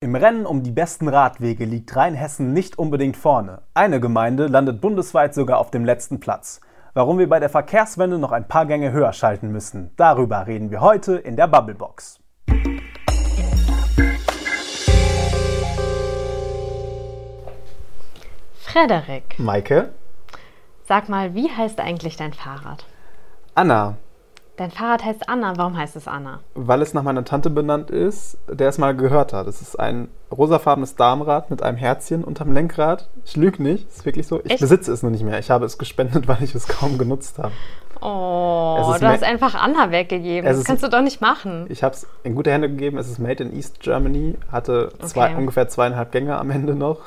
Im Rennen um die besten Radwege liegt Rheinhessen nicht unbedingt vorne. Eine Gemeinde landet bundesweit sogar auf dem letzten Platz. Warum wir bei der Verkehrswende noch ein paar Gänge höher schalten müssen, darüber reden wir heute in der Bubblebox. Frederik, Maike? sag mal, wie heißt eigentlich dein Fahrrad? Anna, Dein Fahrrad heißt Anna. Warum heißt es Anna? weil es nach meiner Tante benannt ist, der es mal gehört hat. Es ist ein rosafarbenes Darmrad mit einem Herzchen unterm Lenkrad. Ich lüge nicht, ist wirklich so. Ich Echt? besitze es nur nicht mehr. Ich habe es gespendet, weil ich es kaum genutzt habe. Oh, du hast einfach Anna weggegeben. Das kannst du doch nicht machen. Ich habe es in gute Hände gegeben. Es ist made in East Germany, hatte zwei, Okay. ungefähr zweieinhalb Gänge am Ende noch.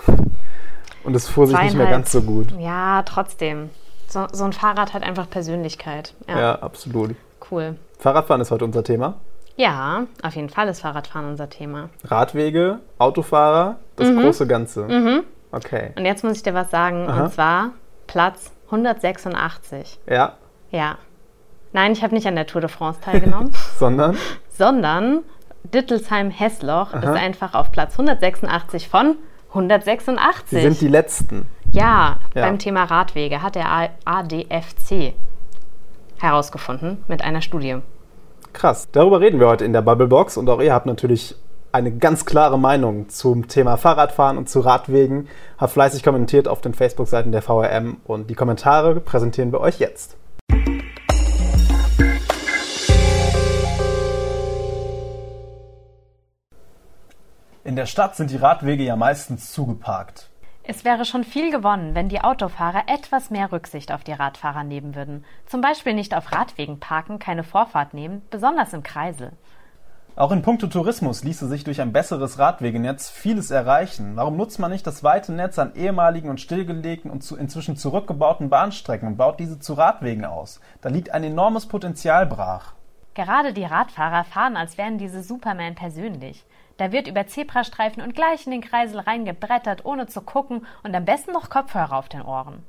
Und es fuhr sich nicht mehr ganz so gut. Ja, trotzdem. So, so ein Fahrrad hat einfach Persönlichkeit. Ja, Ja, absolut. Cool. Fahrradfahren ist heute unser Thema. Ja, auf jeden Fall ist Fahrradfahren unser Thema. Radwege, Autofahrer, das Mhm. große Ganze. Okay. Und jetzt muss ich dir was sagen, Aha. und zwar Platz 186. Ja, Ja. Nein, ich habe nicht an der Tour de France teilgenommen, sondern sondern Dittelsheim-Hessloch ist einfach auf Platz 186 von 186. sie sind die Letzten. Ja, Ja. beim Thema Radwege hat der ADFC herausgefunden mit einer Studie. Krass. Darüber reden wir heute in der Bubblebox und auch ihr habt natürlich eine ganz klare Meinung zum Thema Fahrradfahren und zu Radwegen. Habt fleißig kommentiert auf den Facebook-Seiten der VRM und die Kommentare präsentieren wir euch jetzt. In der Stadt sind die Radwege ja meistens zugeparkt. Es wäre schon viel gewonnen, wenn die Autofahrer etwas mehr Rücksicht auf die Radfahrer nehmen würden. Zum Beispiel nicht auf Radwegen parken, keine Vorfahrt nehmen, besonders im Kreisel. Auch in puncto Tourismus ließe sich durch ein besseres Radwegenetz vieles erreichen. Warum nutzt man nicht das weite Netz an ehemaligen und stillgelegten und zu inzwischen zurückgebauten Bahnstrecken und baut diese zu Radwegen aus? Da liegt ein enormes Potenzial brach. Gerade die Radfahrer fahren, als wären diese Superman persönlich. Da wird über Zebrastreifen und gleich in den Kreisel reingebrettert, ohne zu gucken und am besten noch Kopfhörer auf den Ohren.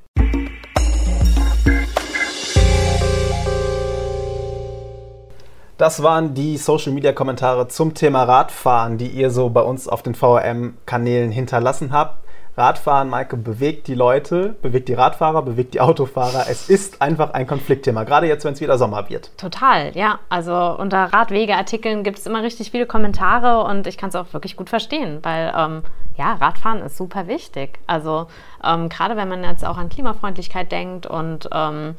Das waren die Social Media Kommentare zum Thema Radfahren, die ihr so bei uns auf den VRM-Kanälen hinterlassen habt. Radfahren, Maike, bewegt die Leute, bewegt die Radfahrer, bewegt die Autofahrer. Es ist einfach ein Konfliktthema, gerade jetzt, wenn es wieder Sommer wird. Total, ja. Also unter Radwegeartikeln gibt es immer richtig viele Kommentare und ich kann es auch wirklich gut verstehen, weil ähm, ja, Radfahren ist super wichtig. Also ähm, gerade wenn man jetzt auch an Klimafreundlichkeit denkt und ähm,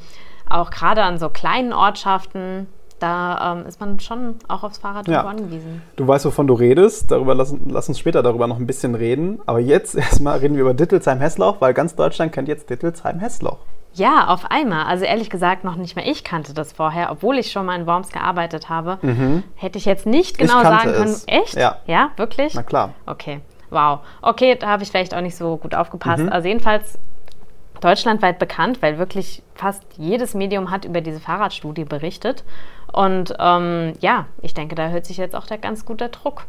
auch gerade an so kleinen Ortschaften, da ähm, ist man schon auch aufs Fahrrad Ja. angewiesen. Du weißt, wovon du redest. Darüber lass, lass uns später darüber noch ein bisschen reden. Aber jetzt erstmal reden wir über Dittelsheim-Hessloch, weil ganz Deutschland kennt jetzt Dittelsheim-Hessloch. Ja, auf einmal. Also ehrlich gesagt, noch nicht mal ich kannte das vorher, obwohl ich schon mal in Worms gearbeitet habe. Hätte ich jetzt nicht Mhm. Ich genau sagen können. es. Echt? Ja. Ja, wirklich? Na klar. Okay, wow. Okay, da habe ich vielleicht auch nicht so gut aufgepasst. Mhm. Also jedenfalls deutschlandweit bekannt, weil wirklich fast jedes Medium hat über diese Fahrradstudie berichtet. Und ähm, ja, ich denke, da hört sich jetzt auch der ganz gut der Druck.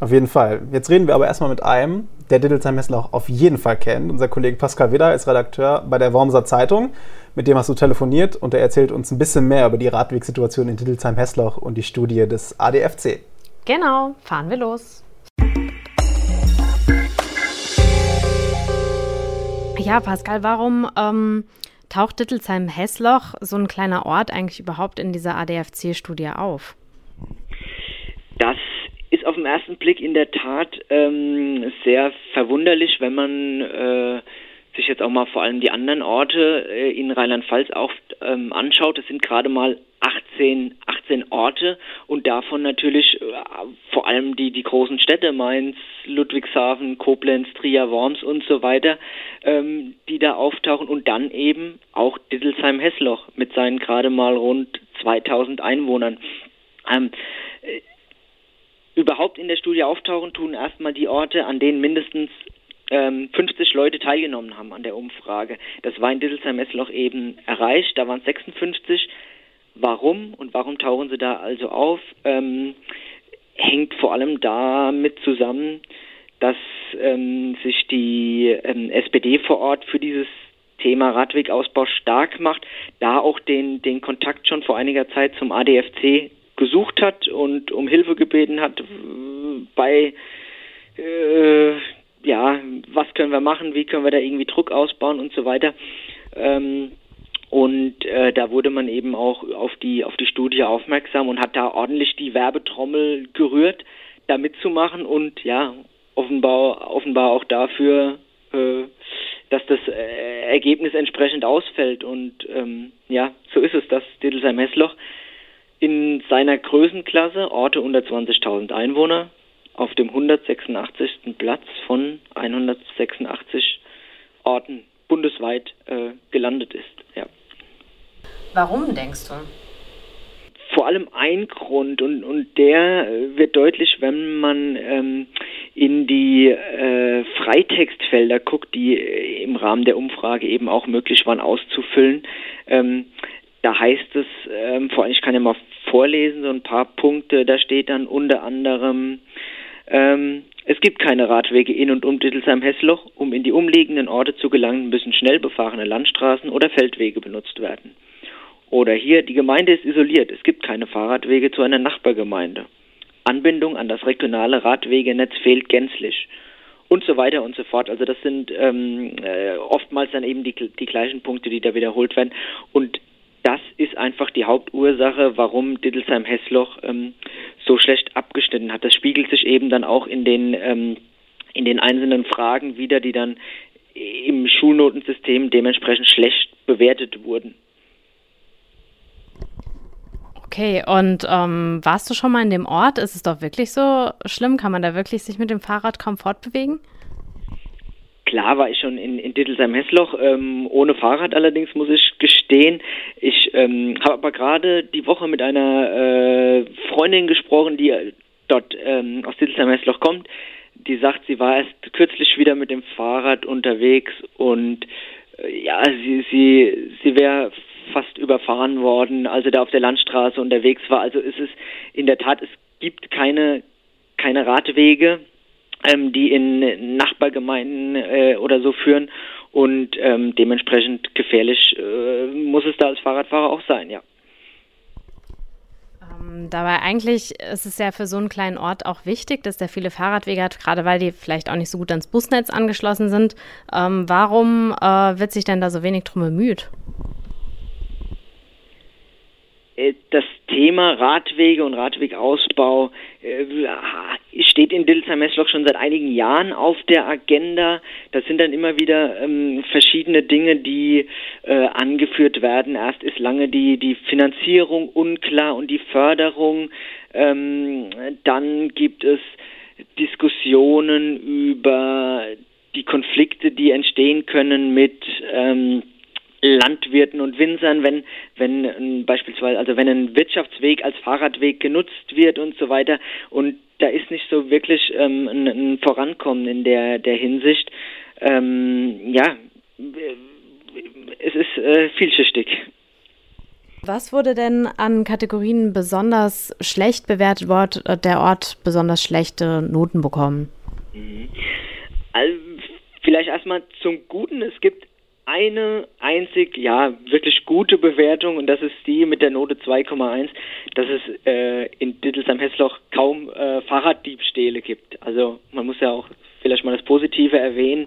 Auf jeden Fall. Jetzt reden wir aber erstmal mit einem, der Dittelsheim-Hessloch auf jeden Fall kennt. Unser Kollege Pascal Widder ist Redakteur bei der Wormser Zeitung. Mit dem hast du telefoniert und er erzählt uns ein bisschen mehr über die Radwegsituation in Dittelsheim-Hessloch und die Studie des ADFC. Genau, fahren wir los. Ja, Pascal, warum ähm, taucht Dittelsheim-Hessloch, so ein kleiner Ort, eigentlich überhaupt in dieser ADFC-Studie auf? Das ist auf den ersten Blick in der Tat ähm, sehr verwunderlich, wenn man äh, sich jetzt auch mal vor allem die anderen Orte äh, in Rheinland-Pfalz auch ähm, anschaut. Es sind gerade mal 18, 18 Orte und davon natürlich äh, vor allem die, die großen Städte, Mainz, Ludwigshafen, Koblenz, Trier, Worms und so weiter, ähm, die da auftauchen und dann eben auch Dittelsheim-Hessloch mit seinen gerade mal rund 2000 Einwohnern. Ähm, äh, überhaupt in der Studie auftauchen tun erstmal die Orte, an denen mindestens ähm, 50 Leute teilgenommen haben an der Umfrage. Das war in Dittelsheim-Hessloch eben erreicht, da waren es 56. Warum und warum tauchen sie da also auf? Ähm, hängt vor allem damit zusammen, dass ähm, sich die ähm, SPD vor Ort für dieses Thema Radwegausbau stark macht, da auch den, den Kontakt schon vor einiger Zeit zum ADFC gesucht hat und um Hilfe gebeten hat bei äh, ja, was können wir machen, wie können wir da irgendwie Druck ausbauen und so weiter. Ähm, und äh, da wurde man eben auch auf die auf die Studie aufmerksam und hat da ordentlich die Werbetrommel gerührt, da mitzumachen und ja offenbar offenbar auch dafür, äh, dass das äh, Ergebnis entsprechend ausfällt und ähm, ja so ist es, dass Dittelsheim-Hessloch in seiner Größenklasse Orte unter 20.000 Einwohner auf dem 186. Platz von 186 Orten bundesweit äh, gelandet ist. Ja. Warum denkst du? Vor allem ein Grund und, und der wird deutlich, wenn man ähm, in die äh, Freitextfelder guckt, die im Rahmen der Umfrage eben auch möglich waren auszufüllen. Ähm, da heißt es, ähm, vor allem, ich kann ja mal vorlesen, so ein paar Punkte, da steht dann unter anderem, ähm, es gibt keine Radwege in und um Dittelsheim-Hessloch. Um in die umliegenden Orte zu gelangen, müssen schnell befahrene Landstraßen oder Feldwege benutzt werden. Oder hier, die Gemeinde ist isoliert. Es gibt keine Fahrradwege zu einer Nachbargemeinde. Anbindung an das regionale Radwegenetz fehlt gänzlich. Und so weiter und so fort. Also das sind ähm, äh, oftmals dann eben die, die gleichen Punkte, die da wiederholt werden. Und das ist einfach die Hauptursache, warum Dittelsheim-Hessloch ähm, so schlecht abgeschnitten hat. Das spiegelt sich eben dann auch in den, ähm, in den einzelnen Fragen wieder, die dann im Schulnotensystem dementsprechend schlecht bewertet wurden. Okay, und ähm, warst du schon mal in dem Ort? Ist es doch wirklich so schlimm? Kann man da wirklich sich mit dem Fahrrad kaum fortbewegen? Klar war ich schon in, in Dittelsheim-Hessloch, ähm, ohne Fahrrad allerdings, muss ich gestehen. Ich ähm, habe aber gerade die Woche mit einer äh, Freundin gesprochen, die dort ähm, aus Dittelsheim-Hessloch kommt. Die sagt, sie war erst kürzlich wieder mit dem Fahrrad unterwegs und äh, ja, sie, sie, sie wäre fast überfahren worden, als sie da auf der Landstraße unterwegs war. Also ist es in der Tat, es gibt keine, keine Radwege ähm, die in Nachbargemeinden äh, oder so führen und ähm, dementsprechend gefährlich äh, muss es da als Fahrradfahrer auch sein, ja. Ähm, dabei eigentlich ist es ja für so einen kleinen Ort auch wichtig, dass der viele Fahrradwege hat, gerade weil die vielleicht auch nicht so gut ans Busnetz angeschlossen sind. Ähm, warum äh, wird sich denn da so wenig drum bemüht? Äh, das Thema Radwege und Radwegausbau äh, steht in Dildesheim-Messloch schon seit einigen Jahren auf der Agenda. Das sind dann immer wieder ähm, verschiedene Dinge, die äh, angeführt werden. Erst ist lange die, die Finanzierung unklar und die Förderung. Ähm, dann gibt es Diskussionen über die Konflikte, die entstehen können mit ähm, Landwirten und Winzern, wenn, wenn äh, beispielsweise, also wenn ein Wirtschaftsweg als Fahrradweg genutzt wird und so weiter. Und da ist nicht so wirklich ähm, ein, ein, Vorankommen in der, der Hinsicht. Ähm, ja, es ist äh, vielschichtig. Was wurde denn an Kategorien besonders schlecht bewertet, wo äh, der Ort besonders schlechte Noten bekommen? Also, vielleicht erstmal zum Guten. Es gibt eine einzig, ja, wirklich gute Bewertung und das ist die mit der Note 2,1, dass es äh, in Dittelsheim-Hessloch kaum äh, Fahrraddiebstähle gibt. Also man muss ja auch vielleicht mal das Positive erwähnen.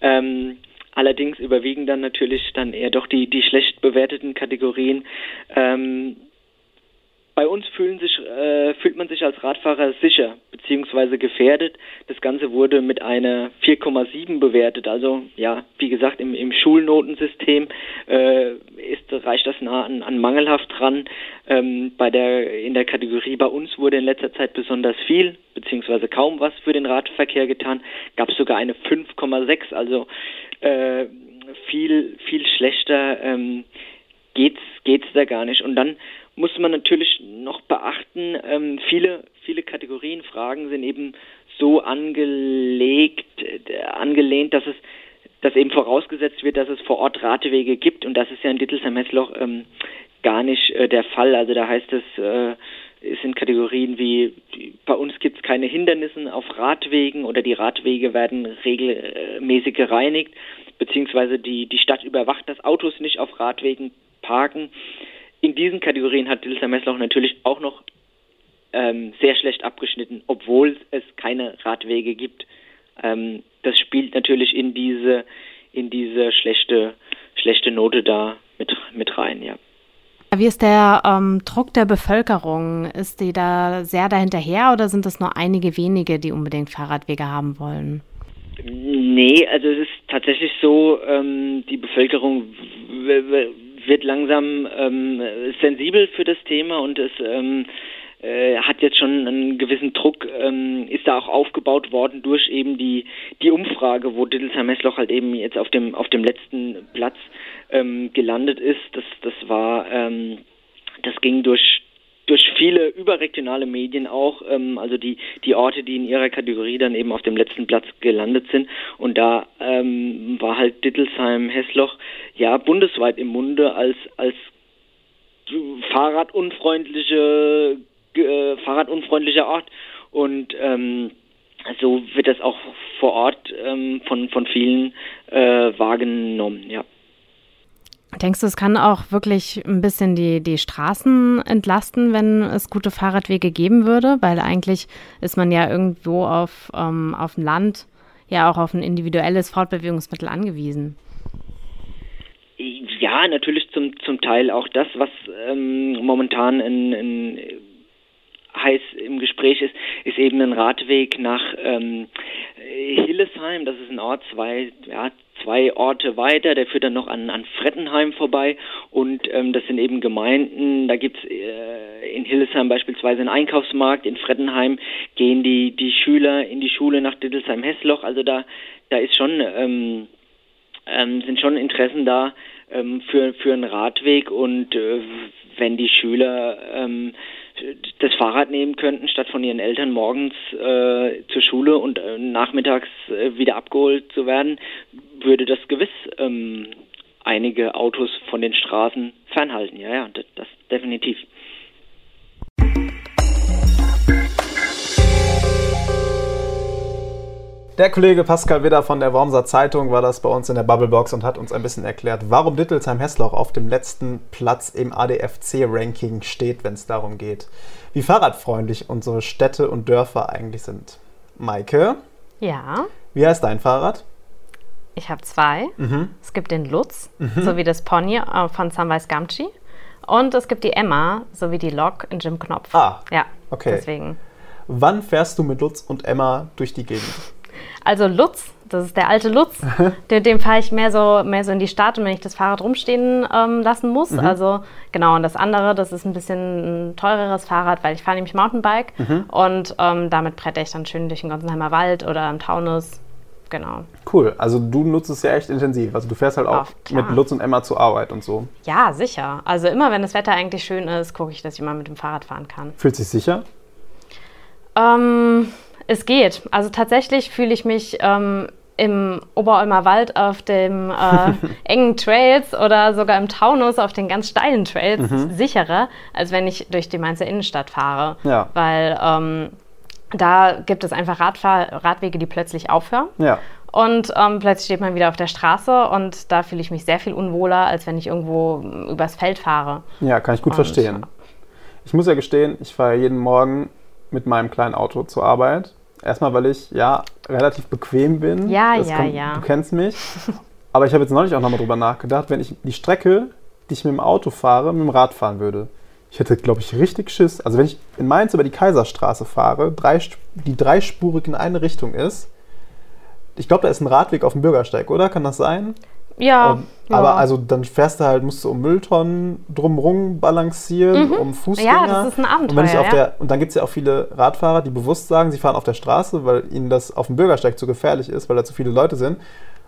Ähm, allerdings überwiegen dann natürlich dann eher doch die, die schlecht bewerteten Kategorien. Ähm, bei uns sich, äh, fühlt man sich als Radfahrer sicher bzw. gefährdet. Das Ganze wurde mit einer 4,7 bewertet. Also ja, wie gesagt, im, im Schulnotensystem äh, ist, reicht das nah an, an mangelhaft dran. Ähm, bei der, in der Kategorie bei uns wurde in letzter Zeit besonders viel bzw. kaum was für den Radverkehr getan. Gab es sogar eine 5,6, also äh, viel, viel schlechter ähm, geht's, geht's da gar nicht. Und dann muss man natürlich noch beachten, ähm, viele, viele Kategorien, Fragen sind eben so angelegt, äh, angelehnt, dass es dass eben vorausgesetzt wird, dass es vor Ort Ratewege gibt und das ist ja in Dittelsheim-Hessloch ähm, gar nicht äh, der Fall. Also da heißt es, äh, es sind Kategorien wie, bei uns gibt es keine Hindernisse auf Radwegen oder die Radwege werden regelmäßig gereinigt, beziehungsweise die, die Stadt überwacht, dass Autos nicht auf Radwegen parken in diesen Kategorien hat Dilsa Messlauch natürlich auch noch ähm, sehr schlecht abgeschnitten, obwohl es keine Radwege gibt. Ähm, das spielt natürlich in diese, in diese schlechte, schlechte Note da mit, mit rein, ja. Wie ist der ähm, Druck der Bevölkerung? Ist die da sehr dahinterher oder sind es nur einige wenige, die unbedingt Fahrradwege haben wollen? Nee, also es ist tatsächlich so, ähm, die Bevölkerung wird langsam ähm, sensibel für das Thema und es ähm, äh, hat jetzt schon einen gewissen Druck, ähm, ist da auch aufgebaut worden durch eben die, die Umfrage, wo Dittelsheim-Hessloch halt eben jetzt auf dem, auf dem letzten Platz ähm, gelandet ist. Das, das war, ähm, das ging durch, durch viele überregionale Medien auch, ähm, also die, die Orte, die in ihrer Kategorie dann eben auf dem letzten Platz gelandet sind. Und da ähm, war halt Dittelsheim-Hessloch ja bundesweit im Munde als, als fahrradunfreundliche äh, fahrradunfreundlicher Ort und ähm, so wird das auch vor Ort ähm, von, von vielen äh, wahrgenommen, ja. Denkst du, es kann auch wirklich ein bisschen die, die Straßen entlasten, wenn es gute Fahrradwege geben würde? Weil eigentlich ist man ja irgendwo auf, ähm, auf dem Land ja auch auf ein individuelles Fortbewegungsmittel angewiesen. Ja, natürlich zum, zum Teil auch das, was ähm, momentan in, in heiß im Gespräch ist, ist eben ein Radweg nach ähm, Hillesheim. Das ist ein Ort, zwei, ja, zwei Orte weiter. Der führt dann noch an, an Frettenheim vorbei. Und ähm, das sind eben Gemeinden. Da gibt's äh, in Hillesheim beispielsweise einen Einkaufsmarkt. In Frettenheim gehen die, die Schüler in die Schule nach Dittelsheim-Hessloch. Also da, da ist schon, ähm, ähm, sind schon Interessen da ähm, für, für einen Radweg. Und äh, wenn die Schüler ähm, das Fahrrad nehmen könnten, statt von ihren Eltern morgens äh, zur Schule und äh, nachmittags äh, wieder abgeholt zu werden, würde das gewiss ähm, einige Autos von den Straßen fernhalten. Ja, ja, das, das definitiv. Der Kollege Pascal Widder von der Wormser Zeitung war das bei uns in der Bubblebox und hat uns ein bisschen erklärt, warum Dittelsheim-Hessloch auf dem letzten Platz im ADFC-Ranking steht, wenn es darum geht, wie fahrradfreundlich unsere Städte und Dörfer eigentlich sind. Maike? Ja. Wie heißt dein Fahrrad? Ich habe zwei. Mhm. Es gibt den Lutz, mhm. sowie das Pony äh, von Samwise Gamgee. Und es gibt die Emma, sowie die Lok in Jim Knopf. Ah. Ja, okay. Deswegen. Wann fährst du mit Lutz und Emma durch die Gegend? Also Lutz, das ist der alte Lutz, dem, dem fahre ich mehr so, mehr so in die Stadt, wenn ich das Fahrrad rumstehen ähm, lassen muss. Mhm. Also genau, und das andere, das ist ein bisschen ein teureres Fahrrad, weil ich fahre nämlich Mountainbike mhm. und ähm, damit brette ich dann schön durch den Gonsenheimer Wald oder im Taunus. Genau. Cool, also du nutzt es ja echt intensiv. Also du fährst halt auch Oft, mit Lutz und Emma zur Arbeit und so. Ja, sicher. Also immer, wenn das Wetter eigentlich schön ist, gucke ich, dass ich mal mit dem Fahrrad fahren kann. Fühlt sich sicher? Ähm, es geht. Also tatsächlich fühle ich mich ähm, im Oberolmer Wald auf dem äh, engen Trails oder sogar im Taunus auf den ganz steilen Trails mhm. sicherer, als wenn ich durch die Mainzer Innenstadt fahre. Ja. Weil ähm, da gibt es einfach Radfahr Radwege, die plötzlich aufhören. Ja. Und ähm, plötzlich steht man wieder auf der Straße und da fühle ich mich sehr viel unwohler, als wenn ich irgendwo übers Feld fahre. Ja, kann ich gut und, verstehen. Ich muss ja gestehen, ich fahre jeden Morgen mit meinem kleinen Auto zur Arbeit Erstmal, weil ich ja relativ bequem bin. Ja, das ja, kann, ja. Du kennst mich. Aber ich habe jetzt neulich auch nochmal drüber nachgedacht, wenn ich die Strecke, die ich mit dem Auto fahre, mit dem Rad fahren würde. Ich hätte, glaube ich, richtig Schiss. Also wenn ich in Mainz über die Kaiserstraße fahre, drei, die dreispurig in eine Richtung ist, ich glaube, da ist ein Radweg auf dem Bürgersteig, oder? Kann das sein? Ja, ähm, ja. Aber also dann fährst du halt, musst du um Mülltonnen drumrum balancieren, mhm. um Fußgänger. Ja, das ist ein Abenteuer. Und, wenn ich auf ja. der, und dann gibt es ja auch viele Radfahrer, die bewusst sagen, sie fahren auf der Straße, weil ihnen das auf dem Bürgersteig zu gefährlich ist, weil da zu viele Leute sind.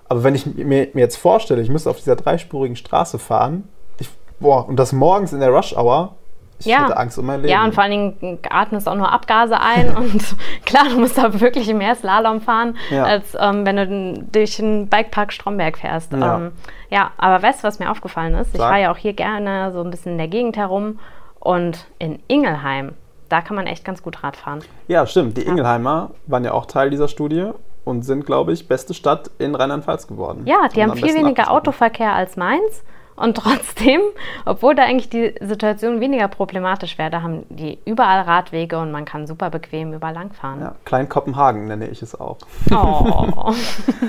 Aber wenn ich mir, mir jetzt vorstelle, ich müsste auf dieser dreispurigen Straße fahren, ich, boah, und das morgens in der Rush Hour, ich ja. hätte Angst um mein Leben. Ja, und vor allen Dingen atmest auch nur Abgase ein. und klar, du musst da wirklich mehr Slalom fahren, ja. als ähm, wenn du durch den Bikepark Stromberg fährst. Ja, ähm, ja aber weißt du, was mir aufgefallen ist? Sag. Ich fahre ja auch hier gerne so ein bisschen in der Gegend herum. Und in Ingelheim, da kann man echt ganz gut Rad fahren. Ja, stimmt. Die Ingelheimer waren ja auch Teil dieser Studie und sind, glaube ich, beste Stadt in Rheinland-Pfalz geworden. Ja, die haben viel weniger Autoverkehr als Mainz Und trotzdem, obwohl da eigentlich die Situation weniger problematisch wäre, da haben die überall Radwege und man kann super bequem überall langfahren. Ja, Klein Kopenhagen nenne ich es auch. Oh.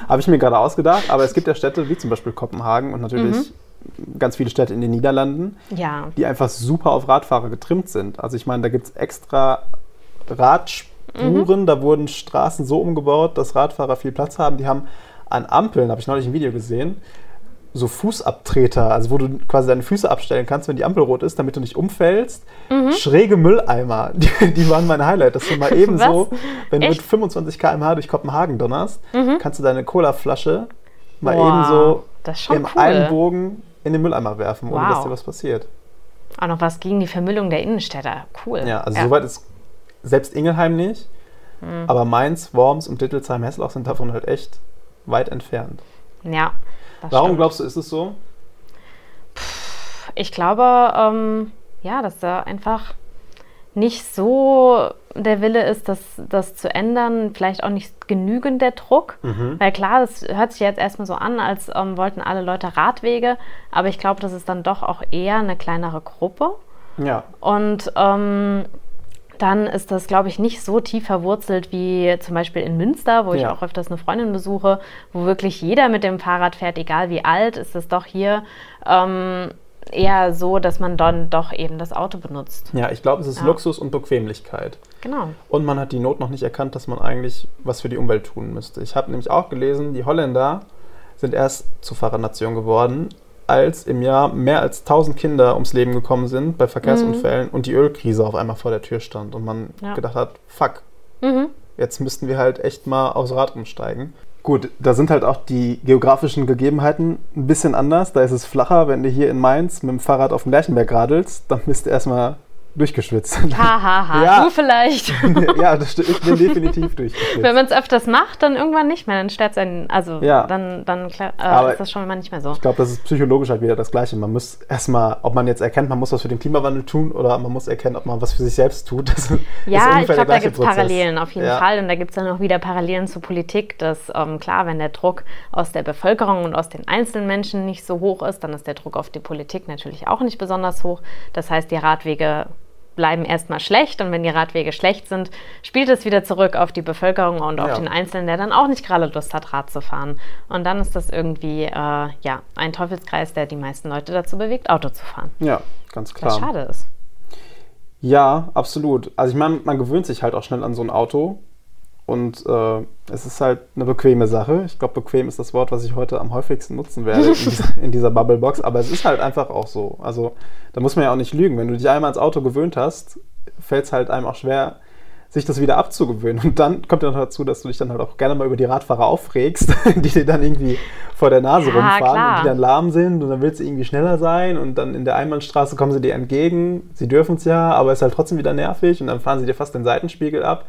Habe ich mir gerade ausgedacht, aber es gibt ja Städte wie zum Beispiel Kopenhagen und natürlich ganz viele Städte in den Niederlanden, ja. die einfach super auf Radfahrer getrimmt sind. Also ich meine, da gibt es extra Radspuren, da wurden Straßen so umgebaut, dass Radfahrer viel Platz haben. Die haben an Ampeln, habe ich neulich ein Video gesehen, so Fußabtreter, also wo du quasi deine Füße abstellen kannst, wenn die Ampel rot ist, damit du nicht umfällst. Schräge Mülleimer, die, die waren mein Highlight. Das ist mal eben Was? so, wenn du mit Echt? 25 km/h durch Kopenhagen donnerst, kannst du deine Colaflasche mal Boah, eben so im cool. einen Bogen in den Mülleimer werfen, ohne Wow. dass dir was passiert. Auch noch was gegen die Vermüllung der Innenstädte. Cool. Ja, also soweit ist selbst Ingelheim nicht, Mhm. aber Mainz, Worms und Dittelsheim-Hessloch sind davon halt echt weit entfernt. Ja. Das Warum stimmt. glaubst du, ist es so? Ich glaube, ähm, ja, dass da einfach nicht so der Wille ist, das, das zu ändern. Vielleicht auch nicht genügend der Druck. Weil klar, das hört sich jetzt erstmal so an, als ähm, wollten alle Leute Radwege. Aber ich glaube, das ist dann doch auch eher eine kleinere Gruppe. Ja, Und ähm, dann ist das, glaube ich, nicht so tief verwurzelt wie zum Beispiel in Münster, wo ich Ja. auch öfters eine Freundin besuche, wo wirklich jeder mit dem Fahrrad fährt, egal wie alt, ist es doch hier ähm, eher so, dass man dann doch eben das Auto benutzt. ja ich glaube, es ist Ja. Luxus und Bequemlichkeit. Genau. Und man hat die Not noch nicht erkannt, dass man eigentlich was für die Umwelt tun müsste. Ich habe nämlich auch gelesen, die Holländer sind erst zur Fahrradnation geworden, als im Jahr mehr als 1000 Kinder ums Leben gekommen sind bei Verkehrsunfällen und die Ölkrise auf einmal vor der Tür stand und man Ja. gedacht hat, fuck, Mhm. jetzt müssten wir halt echt mal aufs Rad umsteigen. Gut, da sind halt auch die geografischen Gegebenheiten ein bisschen anders. Da ist es flacher, wenn du hier in Mainz mit dem Fahrrad auf dem Lerchenberg radelst, dann bist du erstmal durchgeschwitzt. Ha, ha, ha. Ja. Du vielleicht. ja, das. Ich bin definitiv durchgeschwitzt. Wenn man es öfters macht, dann irgendwann nicht mehr. Dann stört es einen, also Ja. dann, dann äh, ist das schon mal nicht mehr so. Ich glaube, das ist psychologisch halt wieder das Gleiche. Man muss erstmal, ob man jetzt erkennt, man muss was für den Klimawandel tun oder man muss erkennen, ob man was für sich selbst tut. Das Ja, ich glaube, da gibt es. Parallelen auf jeden Ja. Fall. Und da gibt es dann auch wieder Parallelen zur Politik, dass ähm, klar, wenn der Druck aus der Bevölkerung und aus den einzelnen Menschen nicht so hoch ist, dann ist der Druck auf die Politik natürlich auch nicht besonders hoch. Das heißt, die Radwege bleiben erstmal schlecht und wenn die Radwege schlecht sind, spielt es wieder zurück auf die Bevölkerung und auf Ja. den Einzelnen, der dann auch nicht gerade Lust hat, Rad zu fahren. Und dann ist das irgendwie äh, ja, ein Teufelskreis, der die meisten Leute dazu bewegt, Auto zu fahren. Ja, ganz Was klar. schade ist. Ja, absolut. Also ich meine, man gewöhnt sich halt auch schnell an so ein Auto und äh, es ist halt eine bequeme Sache. Ich glaube, bequem ist das Wort, was ich heute am häufigsten nutzen werde in dieser, in dieser Bubblebox, aber es ist halt einfach auch so. Also da muss man ja auch nicht lügen. Wenn du dich einmal ans Auto gewöhnt hast, fällt es halt einem auch schwer, sich das wieder abzugewöhnen. Und dann kommt ja noch dazu, dass du dich dann halt auch gerne mal über die Radfahrer aufregst, die dir dann irgendwie vor der Nase Ja, rumfahren klar. und die dann lahm sind und dann willst du irgendwie schneller sein und dann in der Einbahnstraße kommen sie dir entgegen. Sie dürfen es ja, aber es ist halt trotzdem wieder nervig und dann fahren sie dir fast den Seitenspiegel ab.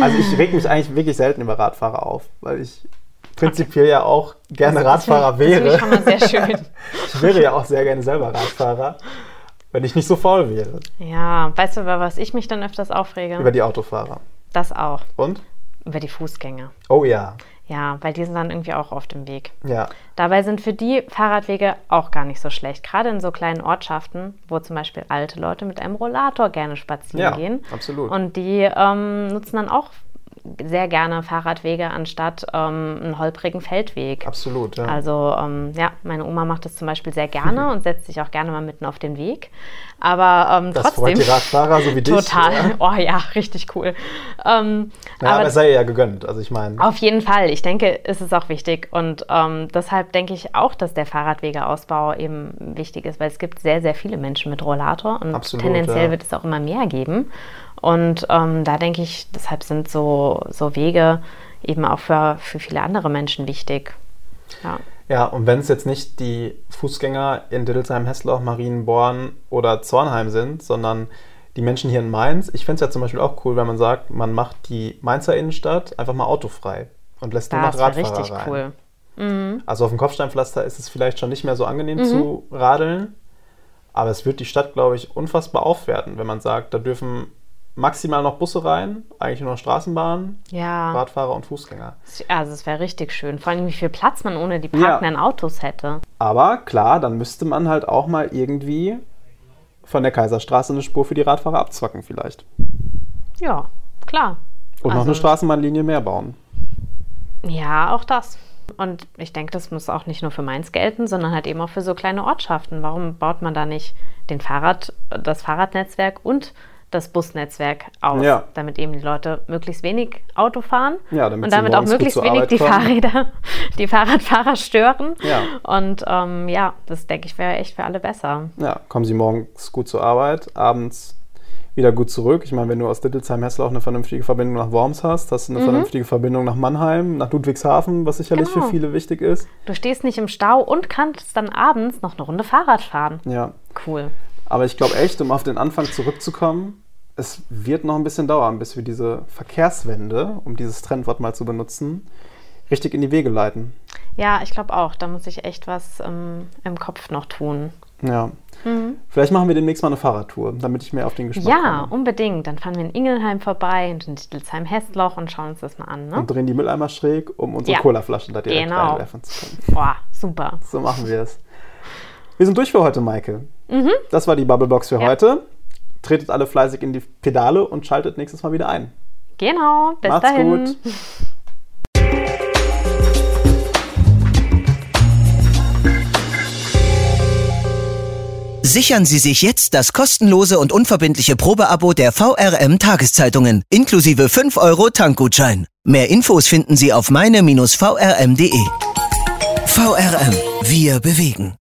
Also ich reg mich eigentlich wirklich selten über Radfahrer auf, weil ich prinzipiell ja auch gerne Das Radfahrer ich- Das wäre. finde ich schon mal sehr schön. Ich wäre ja auch sehr gerne selber Radfahrer, wenn ich nicht so faul wäre. Ja, weißt du, über was ich mich dann öfters aufrege? Über die Autofahrer. das auch. Und? Über die Fußgänger. Oh ja. Ja, weil die sind dann irgendwie auch oft im Weg. Ja. Dabei sind für die Fahrradwege auch gar nicht so schlecht. Gerade in so kleinen Ortschaften, wo zum Beispiel alte Leute mit einem Rollator gerne spazieren Ja, gehen. absolut. Und die ähm, nutzen dann auch sehr gerne Fahrradwege anstatt ähm, einen holprigen Feldweg. Absolut, ja. Also ähm, ja, meine Oma macht das zum Beispiel sehr gerne und setzt sich auch gerne mal mitten auf den Weg. Aber ähm, das trotzdem. freut die Radfahrer, so wie dich. Total. Ja. Oh ja, richtig cool. Ähm, Ja, aber, aber es sei ihr ja gegönnt. Also ich meine, auf jeden Fall. Ich denke, es ist auch wichtig. Und ähm, deshalb denke ich auch, dass der Fahrradwegeausbau eben wichtig ist, weil es gibt sehr, sehr viele Menschen mit Rollator und Absolut, tendenziell ja. wird es auch immer mehr geben. Und ähm, da denke ich, deshalb sind so, so Wege eben auch für, für viele andere Menschen wichtig. Ja. ja, und wenn es jetzt nicht die Fußgänger in Dittelsheim, Hessloch, Marienborn oder Zornheim sind, sondern die Menschen hier in Mainz, ich fände es ja zum Beispiel auch cool, wenn man sagt, man macht die Mainzer Innenstadt einfach mal autofrei und lässt nur noch Das Radfahrer richtig rein. cool. Also auf dem Kopfsteinpflaster ist es vielleicht schon nicht mehr so angenehm Mhm. zu radeln, aber es wird die Stadt, glaube ich, unfassbar aufwerten, wenn man sagt, da dürfen maximal noch Busse rein, eigentlich nur noch Straßenbahnen, Ja, Radfahrer und Fußgänger. also es wäre richtig schön. Vor allem, wie viel Platz man ohne die parkenden Autos hätte. Aber klar, dann müsste man halt auch mal irgendwie von der Kaiserstraße eine Spur für die Radfahrer abzwacken vielleicht. Ja, klar. Und noch Also- eine Straßenbahnlinie mehr bauen. Ja, auch das. Und ich denke, das muss auch nicht nur für Mainz gelten, sondern halt eben auch für so kleine Ortschaften. Warum baut man da nicht den Fahrrad, das Fahrradnetzwerk und das Busnetzwerk aus, Ja. damit eben die Leute möglichst wenig Auto fahren Ja, damit und damit auch möglichst wenig Arbeit die kommen. Fahrräder, die Fahrradfahrer stören. Ja. Und ähm, ja, das denke ich wäre echt für alle besser. Ja, kommen sie morgens gut zur Arbeit, abends wieder gut zurück. Ich meine, wenn du aus Dittelsheim-Hessel auch eine vernünftige Verbindung nach Worms hast, hast du eine vernünftige Verbindung nach Mannheim, nach Ludwigshafen, was sicherlich Genau. für viele wichtig ist. Du stehst nicht im Stau und kannst dann abends noch eine Runde Fahrrad fahren. Ja, Cool. Aber ich glaube echt, um auf den Anfang zurückzukommen, es wird noch ein bisschen dauern, bis wir diese Verkehrswende, um dieses Trendwort mal zu benutzen, richtig in die Wege leiten. Ja, ich glaube auch. Da muss ich echt was ähm, im Kopf noch tun. Ja. Vielleicht machen wir demnächst mal eine Fahrradtour, damit ich mehr auf den Geschmack Ja, komme. unbedingt. Dann fahren wir in Ingelheim vorbei und in Dittelsheim-Hessloch und schauen uns das mal an. Ne? Und drehen die Mülleimer schräg, um unsere Ja. Colaflaschen da direkt Genau. reinwerfen zu können. Boah, super. So machen wir es. Wir sind durch für heute, Maike. Das war die Bubblebox für Mhm. Ja. heute. Tretet alle fleißig in die Pedale und schaltet nächstes Mal wieder ein. Genau, bis Macht's dahin. gut. Sichern Sie sich jetzt das kostenlose und unverbindliche Probeabo der VRM Tageszeitungen inklusive 5 Euro Tankgutschein. Mehr Infos finden Sie auf meine-vrm.de. VRM, wir bewegen.